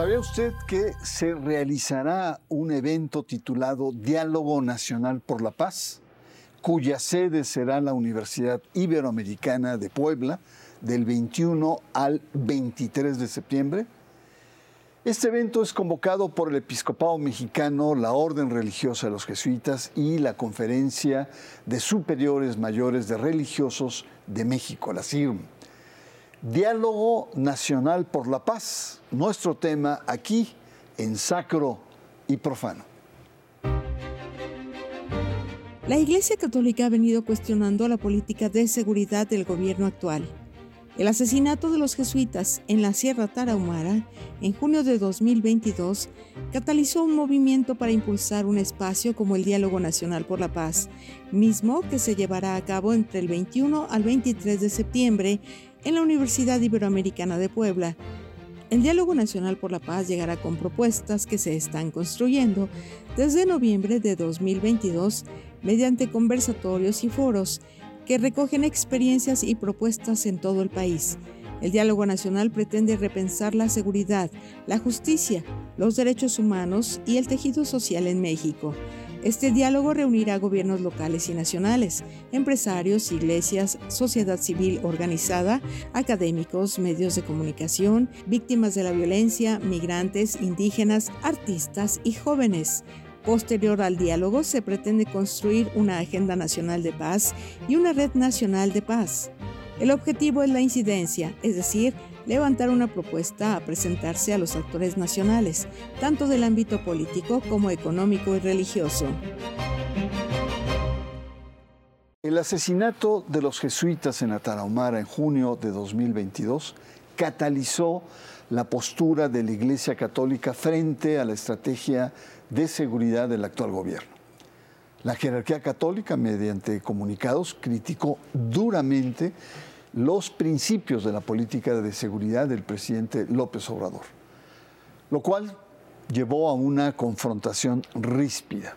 ¿Sabía usted que se realizará un evento titulado Diálogo Nacional por la Paz, cuya sede será la Universidad Iberoamericana de Puebla del 21 al 23 de septiembre? Este evento es convocado por el Episcopado Mexicano, la Orden Religiosa de los Jesuitas y la Conferencia de Superiores Mayores de Religiosos de México, la CIRM. Diálogo Nacional por la Paz, nuestro tema aquí en Sacro y Profano. La Iglesia Católica ha venido cuestionando la política de seguridad del gobierno actual el asesinato de los jesuitas en la Sierra Tarahumara en junio de 2022 catalizó un movimiento para impulsar un espacio como el Diálogo Nacional por la Paz, mismo que se llevará a cabo entre el 21 al 23 de septiembre en la Universidad Iberoamericana de Puebla. El Diálogo Nacional por la Paz llegará con propuestas que se están construyendo desde noviembre de 2022 mediante conversatorios y foros que recogen experiencias y propuestas en todo el país. El diálogo nacional pretende repensar la seguridad, la justicia, los derechos humanos y el tejido social en México. Este diálogo reunirá gobiernos locales y nacionales, empresarios, iglesias, sociedad civil organizada, académicos, medios de comunicación, víctimas de la violencia, migrantes, indígenas, artistas y jóvenes. Posterior al diálogo se pretende construir una agenda nacional de paz y una red nacional de paz. El objetivo es la incidencia, es decir, levantar una propuesta a presentarse a los actores nacionales, tanto del ámbito político como económico y religioso. El asesinato de los jesuitas en Atarahumara en junio de 2022 catalizó la postura de la Iglesia Católica frente a la estrategia de seguridad del actual gobierno. La jerarquía católica, mediante comunicados, criticó duramente los principios de la política de seguridad del presidente López Obrador, lo cual llevó a una confrontación ríspida.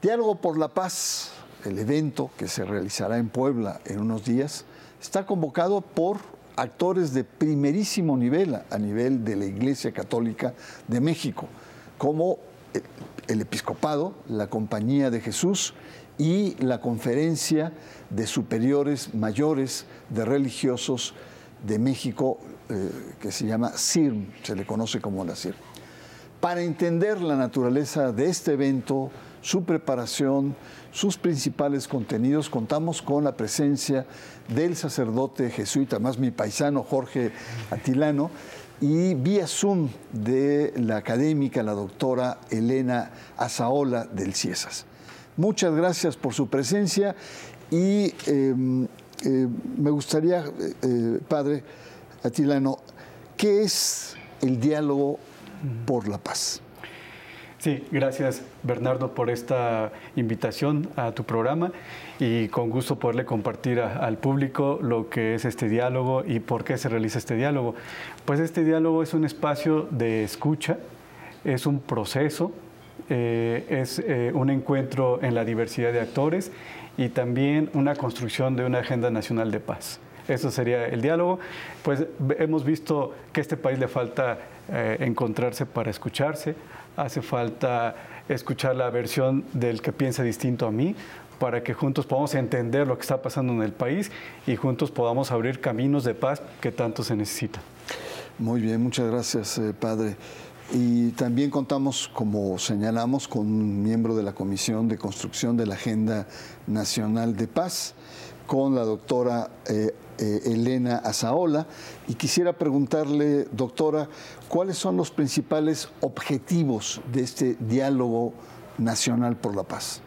Diálogo por la Paz, el evento que se realizará en Puebla en unos días, está convocado por actores de primerísimo nivel a nivel de la Iglesia Católica de México, como el episcopado, la Compañía de Jesús y la Conferencia de Superiores Mayores de Religiosos de México, eh, que se llama CIRM, se le conoce como la CIRM. Para entender la naturaleza de este evento, su preparación, sus principales contenidos, contamos con la presencia del sacerdote jesuita, más mi paisano Jorge Atilano, y vía Zoom de la académica, la doctora Elena Azaola del CIESAS. Muchas gracias por su presencia y em, eh, me gustaría, eh, padre Atilano, ¿qué es el diálogo por la paz? Sí, gracias Bernardo por esta invitación a tu programa y con gusto poderle compartir al público lo que es este diálogo y por qué se realiza este diálogo. Pues este diálogo es un espacio de escucha, es un proceso, eh, es eh, un encuentro en la diversidad de actores y también una construcción de una agenda nacional de paz. Eso sería el diálogo. Pues hemos visto que a este país le falta eh, encontrarse para escucharse, hace falta escuchar la versión del que piensa distinto a mí para que juntos podamos entender lo que está pasando en el país y juntos podamos abrir caminos de paz que tanto se necesitan. Muy bien, muchas gracias, padre. Y también contamos, como señalamos, con un miembro de la Comisión de Construcción de la Agenda Nacional de Paz, con la doctora eh, eh, Elena Azaola y quisiera preguntarle, doctora, ¿cuáles son los principales objetivos de este diálogo nacional por la paz?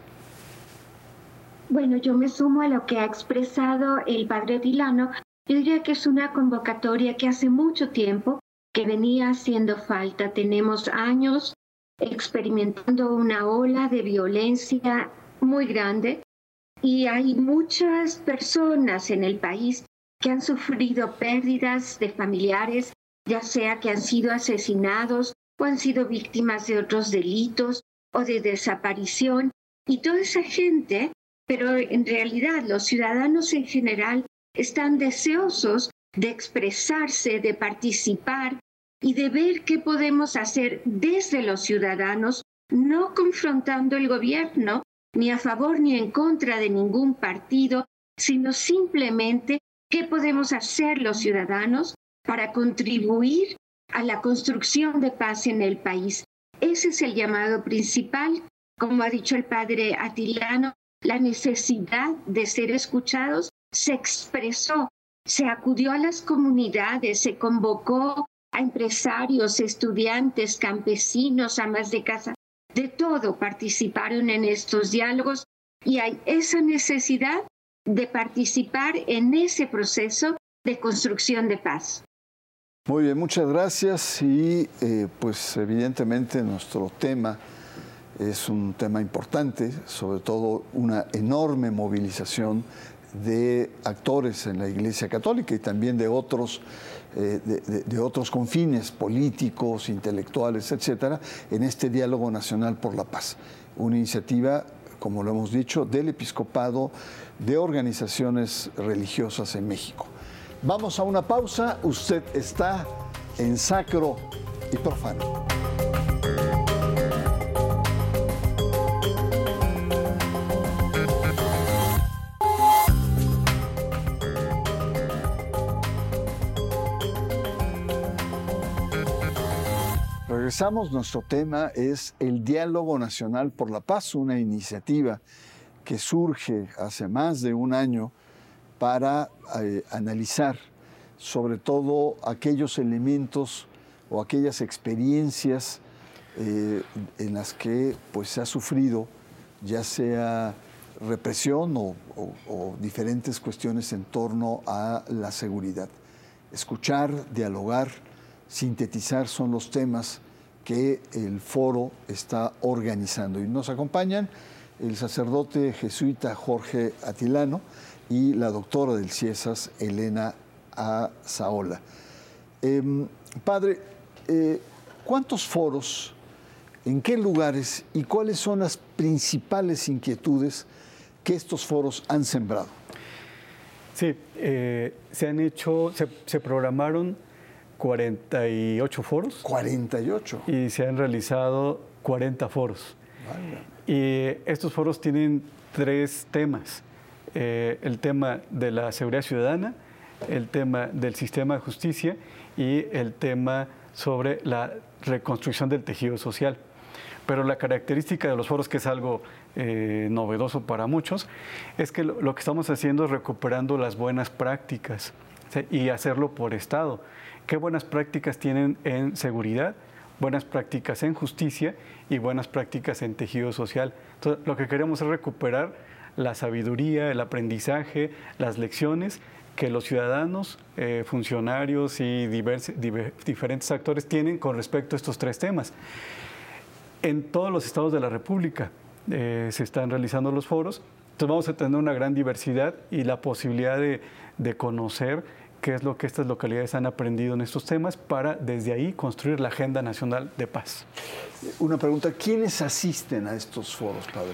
Bueno, yo me sumo a lo que ha expresado el padre Dilano. Yo diría que es una convocatoria que hace mucho tiempo que venía haciendo falta. Tenemos años experimentando una ola de violencia muy grande y hay muchas personas en el país que han sufrido pérdidas de familiares, ya sea que han sido asesinados o han sido víctimas de otros delitos o de desaparición. Y toda esa gente, pero en realidad los ciudadanos en general están deseosos de expresarse, de participar y de ver qué podemos hacer desde los ciudadanos, no confrontando el gobierno, ni a favor ni en contra de ningún partido, sino simplemente qué podemos hacer los ciudadanos para contribuir a la construcción de paz en el país. Ese es el llamado principal, como ha dicho el padre Atilano, la necesidad de ser escuchados se expresó, se acudió a las comunidades, se convocó a empresarios, estudiantes, campesinos, amas de casa, de todo participaron en estos diálogos y hay esa necesidad de participar en ese proceso de construcción de paz. Muy bien, muchas gracias y eh, pues evidentemente nuestro tema es un tema importante, sobre todo una enorme movilización de actores en la Iglesia Católica y también de otros, eh, de, otros confines políticos, intelectuales, etcétera, en este diálogo nacional por la paz. Una iniciativa, como lo hemos dicho, del episcopado de organizaciones religiosas en México. Vamos a una pausa. Usted está en sacro y profano. Regresamos, nuestro tema es el Diálogo Nacional por la Paz, una iniciativa que surge hace más de un año para eh, analizar sobre todo aquellos elementos o aquellas experiencias eh, en las que pues, se ha sufrido ya sea represión o, o diferentes cuestiones en torno a la seguridad. Escuchar, dialogar, sintetizar son los temas que el foro está organizando. Y nos acompañan el sacerdote jesuita Jorge Atilano y la doctora del CIESAS, Elena A. Saola. Em, padre, eh, ¿cuántos foros, en qué lugares y cuáles son las principales inquietudes que estos foros han sembrado? Sí, eh, se han hecho, se programaron 48 foros. 48. Y se han realizado 40 foros. Y estos foros tienen tres temas. Eh, el tema de la seguridad ciudadana, el tema del sistema de justicia y el tema sobre la reconstrucción del tejido social. Pero la característica de los foros, que es algo eh, novedoso para muchos, es que lo, que estamos haciendo es recuperando las buenas prácticas y hacerlo por Estado qué buenas prácticas tienen en seguridad, buenas prácticas en justicia y buenas prácticas en tejido social. Entonces, lo que queremos es recuperar la sabiduría, el aprendizaje, las lecciones que los ciudadanos, eh, funcionarios y diferentes actores tienen con respecto a estos tres temas. En todos los estados de la República eh, se están realizando los foros, entonces vamos a tener una gran diversidad y la posibilidad de conocer qué es lo que estas localidades han aprendido en estos temas para desde ahí construir la Agenda Nacional de Paz. Una pregunta, ¿quiénes asisten a estos foros, padre?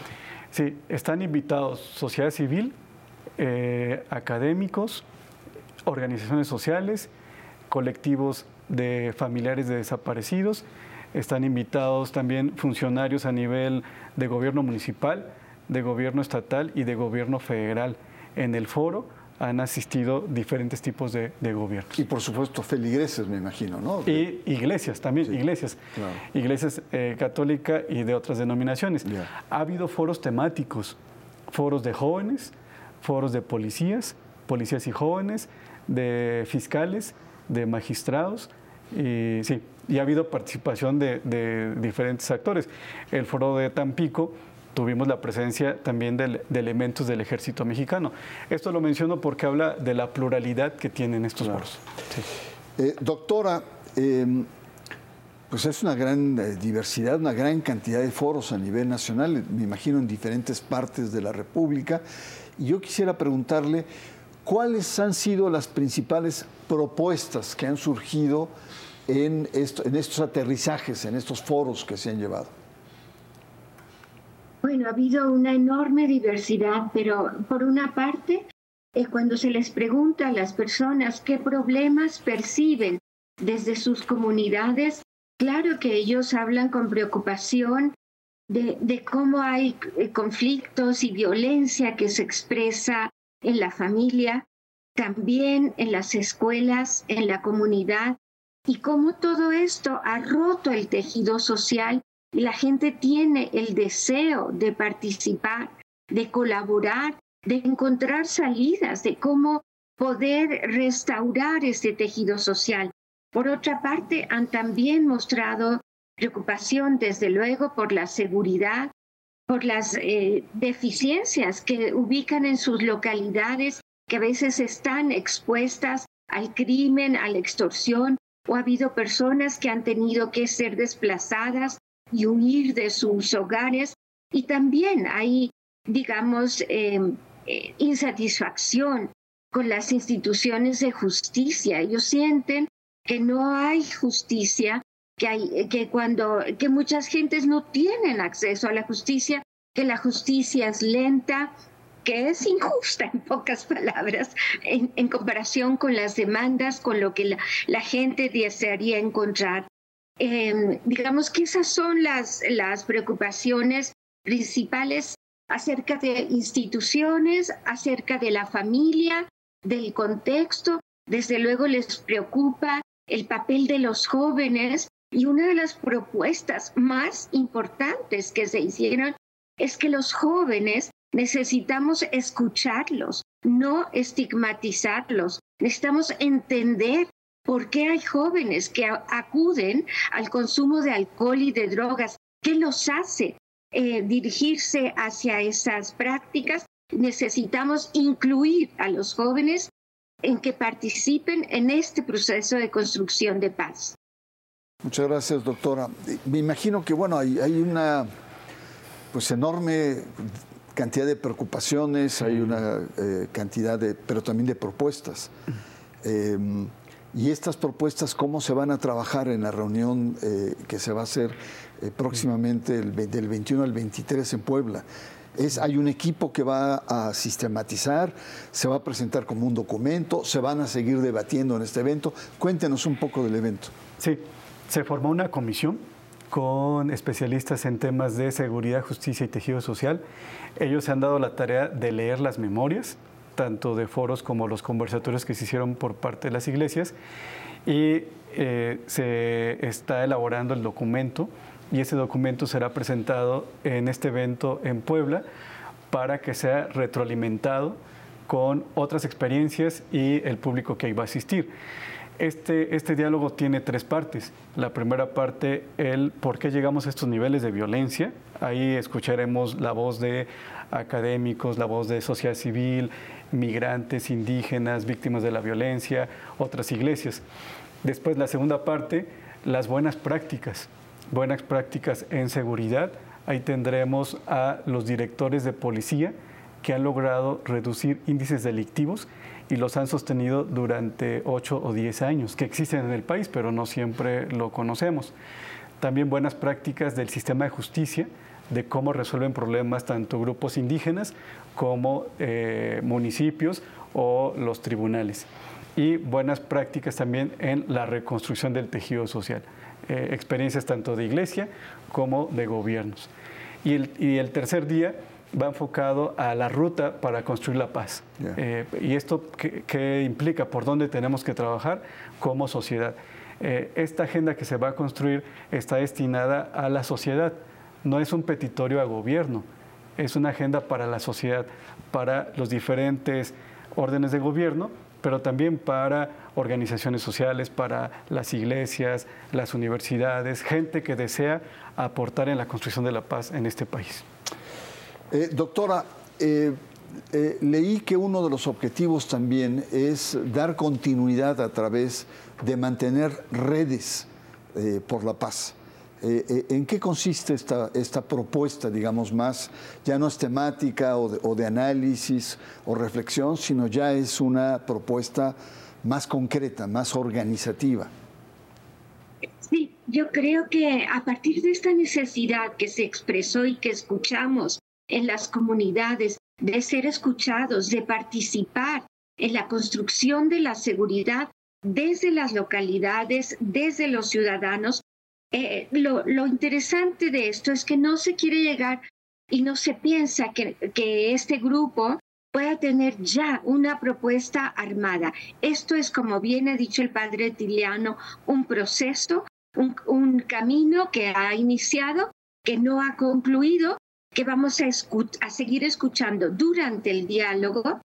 Sí, están invitados sociedad civil, eh, académicos, organizaciones sociales, colectivos de familiares de desaparecidos, están invitados también funcionarios a nivel de gobierno municipal, de gobierno estatal y de gobierno federal en el foro han asistido diferentes tipos de, gobiernos. Y por supuesto feligreses, me imagino, ¿no? Y iglesias también, iglesias. Iglesias eh, católicas y de otras denominaciones. Ha habido foros temáticos, foros de jóvenes, foros de policías, policías y jóvenes, de fiscales, de magistrados, y sí, y ha habido participación de, de diferentes actores. El foro de Tampico tuvimos la presencia también de, elementos del ejército mexicano. Esto lo menciono porque habla de la pluralidad que tienen estos foros. Eh, doctora, em, pues es una gran eh, diversidad, una gran cantidad de foros a nivel nacional, me imagino en diferentes partes de la República. Y yo quisiera preguntarle, ¿cuáles han sido las principales propuestas que han surgido en, en estos aterrizajes, en estos foros que se han llevado? Bueno, ha habido una enorme diversidad, pero por una parte, es cuando se les pregunta a las personas qué problemas perciben desde sus comunidades. Claro que ellos hablan con preocupación de, cómo hay eh, conflictos y violencia que se expresa en la familia, también en las escuelas, en la comunidad, y cómo todo esto ha roto el tejido social la gente tiene el deseo de participar, de colaborar, de encontrar salidas, de cómo poder restaurar este tejido social. Por otra parte, han también mostrado preocupación, desde luego, por la seguridad, por las eh, deficiencias que ubican en sus localidades, que a veces están expuestas al crimen, a la extorsión, o ha habido personas que han tenido que ser desplazadas y huir de sus hogares. Y también hay, digamos, eh, eh, insatisfacción con las instituciones de justicia. Ellos sienten que no hay justicia, que, hay, que cuando que muchas gentes no tienen acceso a la justicia, que la justicia es lenta, que es injusta en pocas palabras en, comparación con las demandas, con lo que la, gente desearía encontrar. Em, digamos que esas son las, las preocupaciones principales acerca de instituciones, acerca de la familia, del contexto. Desde luego les preocupa el papel de los jóvenes y una de las propuestas más importantes que se hicieron es que los jóvenes necesitamos escucharlos, no estigmatizarlos. Necesitamos entender por qué hay jóvenes que acuden al consumo de alcohol y de drogas. ¿Qué los hace eh, dirigirse hacia esas prácticas? Necesitamos incluir a los jóvenes en que participen en este proceso de construcción de paz. Muchas gracias, doctora. Me imagino que, bueno, hay, hay una pues enorme cantidad de preocupaciones, hay una eh, cantidad de, pero también de propuestas. Em, y estas propuestas, ¿cómo se van a trabajar en la reunión eh, que se va a hacer eh, próximamente del 21 al 23 en Puebla? Es, hay un equipo que va a sistematizar, se va a presentar como un documento, se van a seguir debatiendo en este evento. Cuéntenos un poco del evento. Sí, se formó una comisión con especialistas en temas de seguridad, justicia y tejido social. Ellos se han dado la tarea de leer las memorias, tanto de foros como los conversatorios que se hicieron por parte de las iglesias, y eh, se está elaborando el documento, y ese documento será presentado en este evento en Puebla para que sea retroalimentado con otras experiencias y el público que iba a asistir. Este, este diálogo tiene tres partes. La primera parte, el por qué llegamos a estos niveles de violencia. Ahí escucharemos la voz de académicos, la voz de sociedad civil, migrantes, indígenas, víctimas de la violencia, otras iglesias. Después, la segunda parte, las buenas prácticas. Buenas prácticas en seguridad. Ahí tendremos a los directores de policía que han logrado reducir índices delictivos y los han sostenido durante 8 o 10 años, que existen en el país, pero no siempre lo conocemos. También buenas prácticas del sistema de justicia, de cómo resuelven problemas tanto grupos indígenas como eh, municipios o los tribunales. Y buenas prácticas también en la reconstrucción del tejido social. Eh, experiencias tanto de iglesia como de gobiernos. Y el, y el tercer día va enfocado a la ruta para construir la paz. Eh, ¿Y esto qué, implica? ¿Por dónde tenemos que trabajar como sociedad? Eh, esta agenda que se va a construir está destinada a la sociedad, no es un petitorio a gobierno, es una agenda para la sociedad, para los diferentes órdenes de gobierno, pero también para organizaciones sociales, para las iglesias, las universidades, gente que desea aportar en la construcción de la paz en este país. Eh, doctora, eh, eh, leí que uno de los objetivos también es dar continuidad a través de mantener redes por la paz. ¿En qué consiste esta, esta, propuesta, digamos, más, ya no es temática o de, análisis o reflexión, sino ya es una propuesta más concreta, más organizativa? Sí, yo creo que a partir de esta necesidad que se expresó y que escuchamos en las comunidades, de ser escuchados, de participar en la construcción de la seguridad, desde las localidades, desde los ciudadanos. Eh, lo, interesante de esto es que no se quiere llegar y no se piensa que, este grupo pueda tener ya una propuesta armada. Esto es, como bien ha dicho el padre Tiliano, un proceso, un, camino que ha iniciado, que no ha concluido, que vamos a, a seguir escuchando durante el diálogo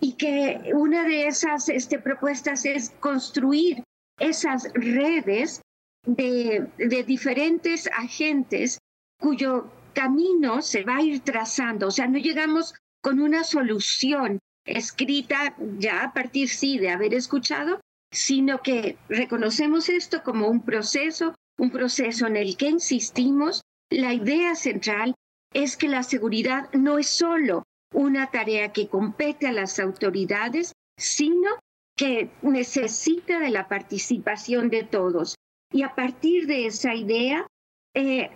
y que una de esas este, propuestas es construir esas redes de, diferentes agentes cuyo camino se va a ir trazando. O sea, no llegamos con una solución escrita ya a partir, sí, de haber escuchado, sino que reconocemos esto como un proceso, un proceso en el que insistimos. La idea central es que la seguridad no es solo una tarea que compete a las autoridades, sino que necesita de la participación de todos. Y a partir de esa idea, eh,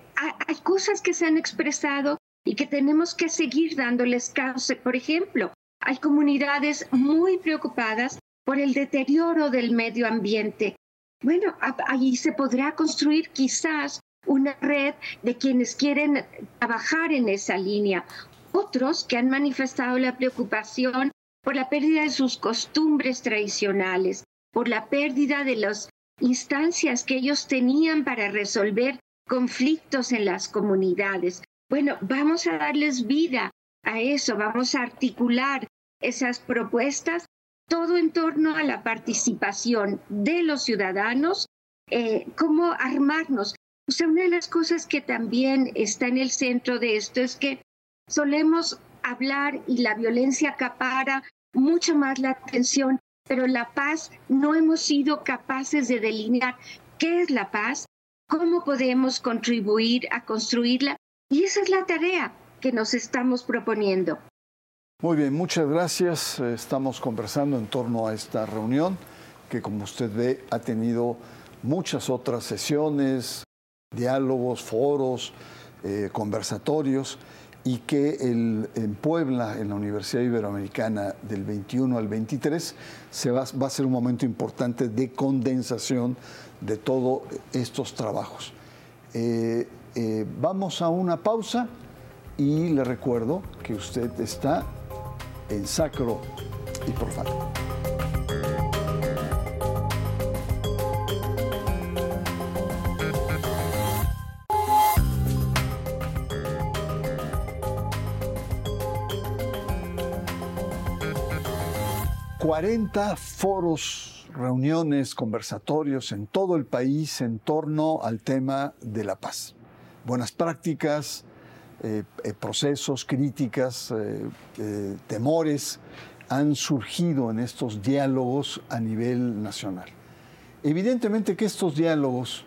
hay cosas que se han expresado y que tenemos que seguir dándoles cauce. Por ejemplo, hay comunidades muy preocupadas por el deterioro del medio ambiente. Bueno, allí se podrá construir quizás una red de quienes quieren trabajar en esa línea, otros que han manifestado la preocupación por la pérdida de sus costumbres tradicionales, por la pérdida de las instancias que ellos tenían para resolver conflictos en las comunidades. Bueno, vamos a darles vida a eso, vamos a articular esas propuestas, todo en torno a la participación de los ciudadanos, eh, cómo armarnos. O sea, una de las cosas que también está en el centro de esto es que solemos hablar y la violencia acapara mucho más la atención, pero la paz no hemos sido capaces de delinear qué es la paz, cómo podemos contribuir a construirla y esa es la tarea que nos estamos proponiendo. Muy bien, muchas gracias. Estamos conversando en torno a esta reunión que como usted ve ha tenido muchas otras sesiones, diálogos, foros, eh, conversatorios y que en Puebla, en la Universidad Iberoamericana, del 21 al 23, se va, a ser un momento importante de condensación de todos estos trabajos. Eh, eh, vamos a una pausa y le recuerdo que usted está en sacro y profano. 40 foros, reuniones, conversatorios en todo el país en torno al tema de la paz. Buenas prácticas, eh, eh, procesos, críticas, eh, temores han surgido en estos diálogos a nivel nacional. Evidentemente que estos diálogos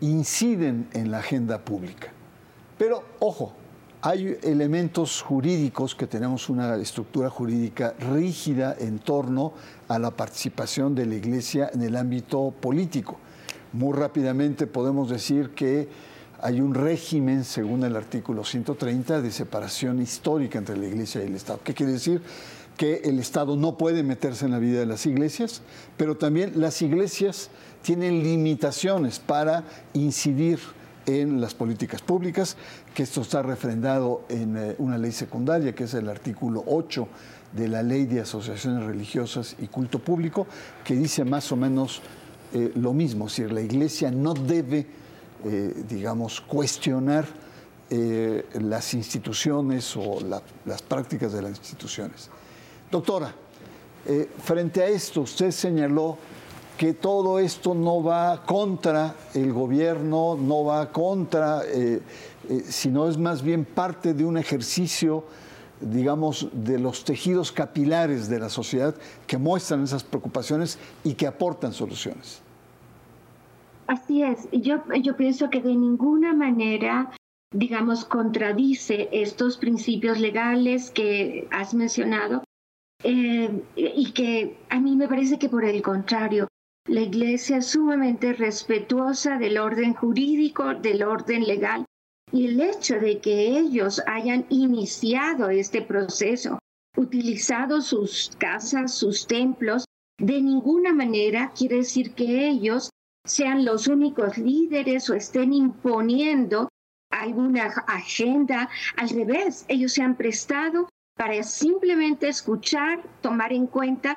inciden en la agenda pública. Pero, ojo, hay elementos jurídicos que tenemos una estructura jurídica rígida en torno a la participación de la Iglesia en el ámbito político. Muy rápidamente podemos decir que hay un régimen, según el artículo 130, de separación histórica entre la Iglesia y el Estado. ¿Qué quiere decir? Que el Estado no puede meterse en la vida de las iglesias, pero también las iglesias tienen limitaciones para incidir en las políticas públicas, que esto está refrendado en eh, una ley secundaria, que es el artículo 8 de la Ley de Asociaciones Religiosas y Culto Público, que dice más o menos eh, lo mismo, es decir, la Iglesia no debe, eh, digamos, cuestionar las instituciones o las prácticas de las instituciones. Doctora, frente a esto, usted señaló que todo esto no va contra el gobierno, no va contra, eh, eh, sino es más bien parte de un ejercicio, digamos, de los tejidos capilares de la sociedad que muestran esas preocupaciones y que aportan soluciones. Así es, yo, yo pienso que de ninguna manera, digamos, contradice estos principios legales que has mencionado eh, y que a mí me parece que por el contrario, la Iglesia es sumamente respetuosa del orden jurídico, del orden legal, y el hecho de que ellos hayan iniciado este proceso, utilizado sus casas, sus templos, de ninguna manera quiere decir que ellos sean los únicos líderes o estén imponiendo alguna agenda. Al revés, ellos se han prestado para simplemente escuchar, tomar en cuenta.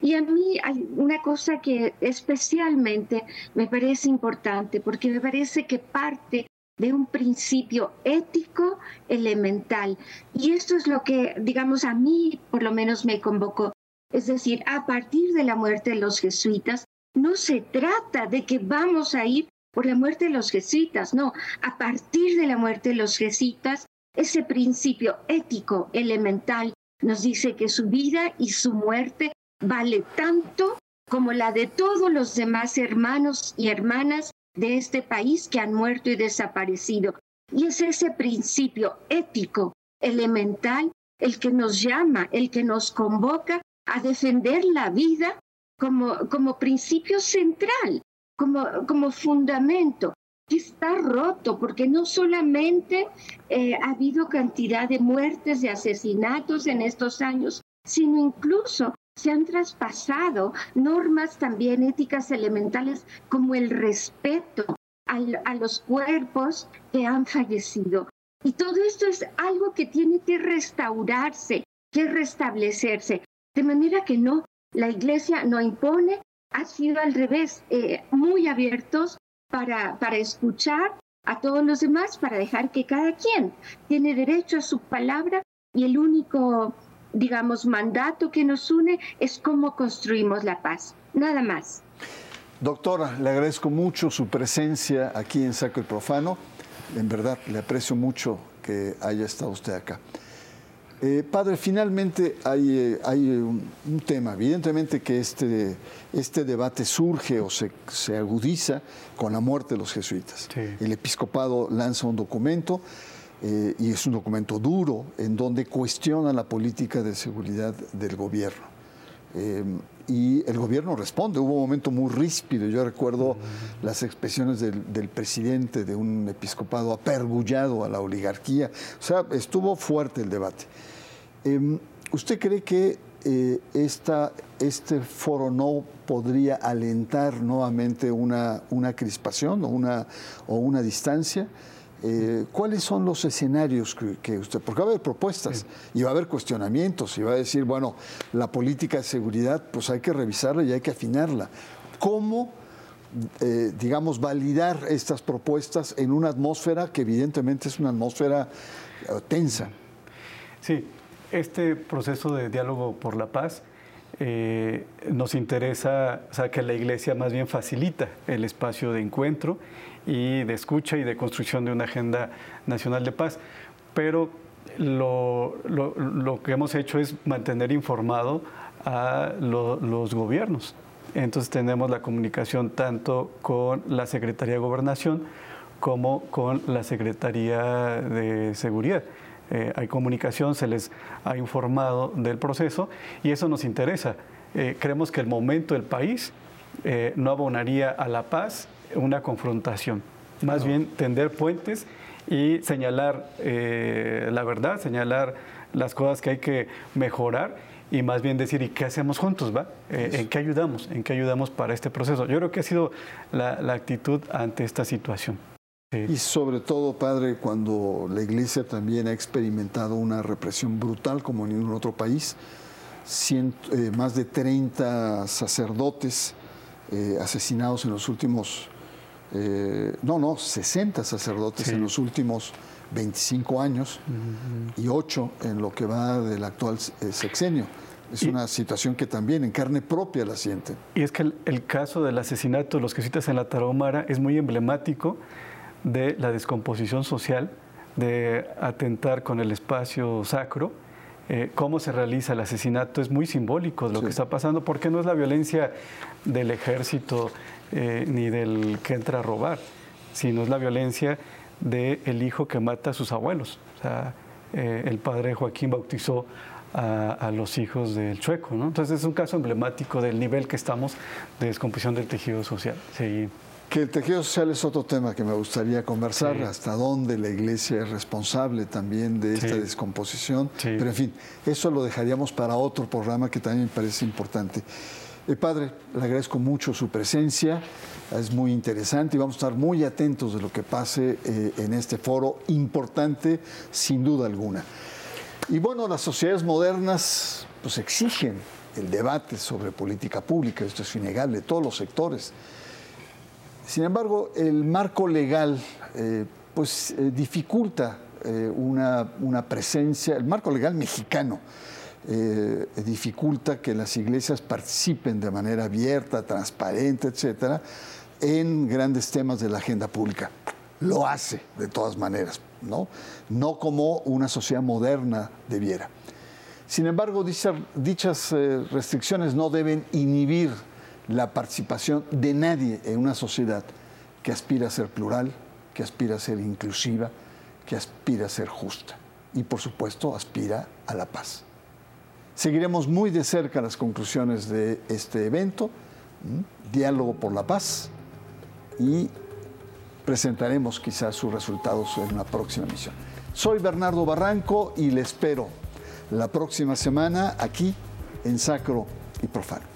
Y a mí hay una cosa que especialmente me parece importante, porque me parece que parte de un principio ético elemental. Y esto es lo que, digamos, a mí por lo menos me convocó. Es decir, a partir de la muerte de los jesuitas, no se trata de que vamos a ir por la muerte de los jesuitas, no, a partir de la muerte de los jesuitas, ese principio ético elemental nos dice que su vida y su muerte vale tanto como la de todos los demás hermanos y hermanas de este país que han muerto y desaparecido. Y es ese principio ético elemental el que nos llama, el que nos convoca a defender la vida como, como principio central, como, como fundamento, que está roto, porque no solamente eh, ha habido cantidad de muertes, de asesinatos en estos años, sino incluso se han traspasado normas también éticas elementales como el respeto a los cuerpos que han fallecido. Y todo esto es algo que tiene que restaurarse, que restablecerse. De manera que no, la iglesia no impone, ha sido al revés, eh, muy abiertos para, para escuchar a todos los demás, para dejar que cada quien tiene derecho a su palabra y el único digamos, mandato que nos une es cómo construimos la paz, nada más. Doctora, le agradezco mucho su presencia aquí en Sacro y Profano. En verdad, le aprecio mucho que haya estado usted acá. Eh, padre, finalmente hay, eh, hay un, tema, evidentemente que este, este debate surge o se, se, agudiza con la muerte de los jesuitas. El episcopado lanza un documento eh, y es un documento duro en donde cuestiona la política de seguridad del gobierno. Eh, y el gobierno responde. Hubo un momento muy ríspido. Yo recuerdo las expresiones del, presidente de un episcopado apergullado a la oligarquía. O sea, estuvo fuerte el debate. Em, ¿Usted cree que eh, esta, este foro no podría alentar nuevamente una, una crispación o una, o una distancia? Eh, ¿Cuáles son los escenarios que, usted, porque va a haber propuestas y va a haber cuestionamientos y va a decir, bueno, la política de seguridad, pues hay que revisarla y hay que afinarla. ¿Cómo, eh, digamos, validar estas propuestas en una atmósfera que evidentemente es una atmósfera eh, tensa? Sí, este proceso de diálogo por la paz nos interesa, o sea, que la Iglesia más bien facilita el espacio de encuentro y de escucha y de construcción de una agenda nacional de paz. Pero lo, lo, que hemos hecho es mantener informado a los gobiernos. Entonces tenemos la comunicación tanto con la Secretaría de Gobernación como con la Secretaría de Seguridad. Eh, hay comunicación, se les ha informado del proceso y eso nos interesa. Eh, creemos que el momento del país eh, no abonaría a la paz una confrontación, más bien tender puentes y señalar eh, la verdad, señalar las cosas que hay que mejorar y más bien decir, ¿y qué hacemos juntos? va? Eh, ¿En qué ayudamos? ¿En qué ayudamos para este proceso? Yo creo que ha sido la, actitud ante esta situación. Y sobre todo, padre, cuando la iglesia también ha experimentado una represión brutal como en ningún otro país, eh, más de 30 sacerdotes asesinados en los últimos eh, no, no, 60 sacerdotes en los últimos 25 años y 8 en lo que va del actual eh, sexenio. Es una situación que también en carne propia la sienten. Y es que el, caso del asesinato de los jesuitas en la Tarahumara es muy emblemático de la descomposición social, de atentar con el espacio sacro. Eh, cómo se realiza el asesinato es muy simbólico de lo que está pasando, porque no es la violencia del ejército eh, ni del que entra a robar, sino es la violencia del hijo que mata a sus abuelos. O sea, eh, el padre Joaquín bautizó a, los hijos del chueco. ¿no? Entonces es un caso emblemático del nivel que estamos de descomposición del tejido social. Sí. Que el tejido social es otro tema que me gustaría conversar, hasta dónde la iglesia es responsable también de esta descomposición. Pero en fin, eso lo dejaríamos para otro programa que también me parece importante. Eh, padre, le agradezco mucho su presencia, es muy interesante y vamos a estar muy atentos de lo que pase eh, en este foro importante, sin duda alguna. Y bueno, las sociedades modernas pues exigen el debate sobre política pública, esto es innegable, todos los sectores. Sin embargo, el marco legal eh, pues eh, dificulta eh, una, una, presencia, el marco legal mexicano dificulta que las iglesias participen de manera abierta, transparente, etcétera, en grandes temas de la agenda pública. Lo hace de todas maneras, ¿no? No como una sociedad moderna debiera. Sin embargo, dichas, restricciones no deben inhibir la participación de nadie en una sociedad que aspira a ser plural, que aspira a ser inclusiva, que aspira a ser justa y por supuesto aspira a la paz. Seguiremos muy de cerca las conclusiones de este evento, Diálogo por la Paz, y presentaremos quizás sus resultados en una próxima misión. Soy Bernardo Barranco y le espero la próxima semana aquí en Sacro y Profano.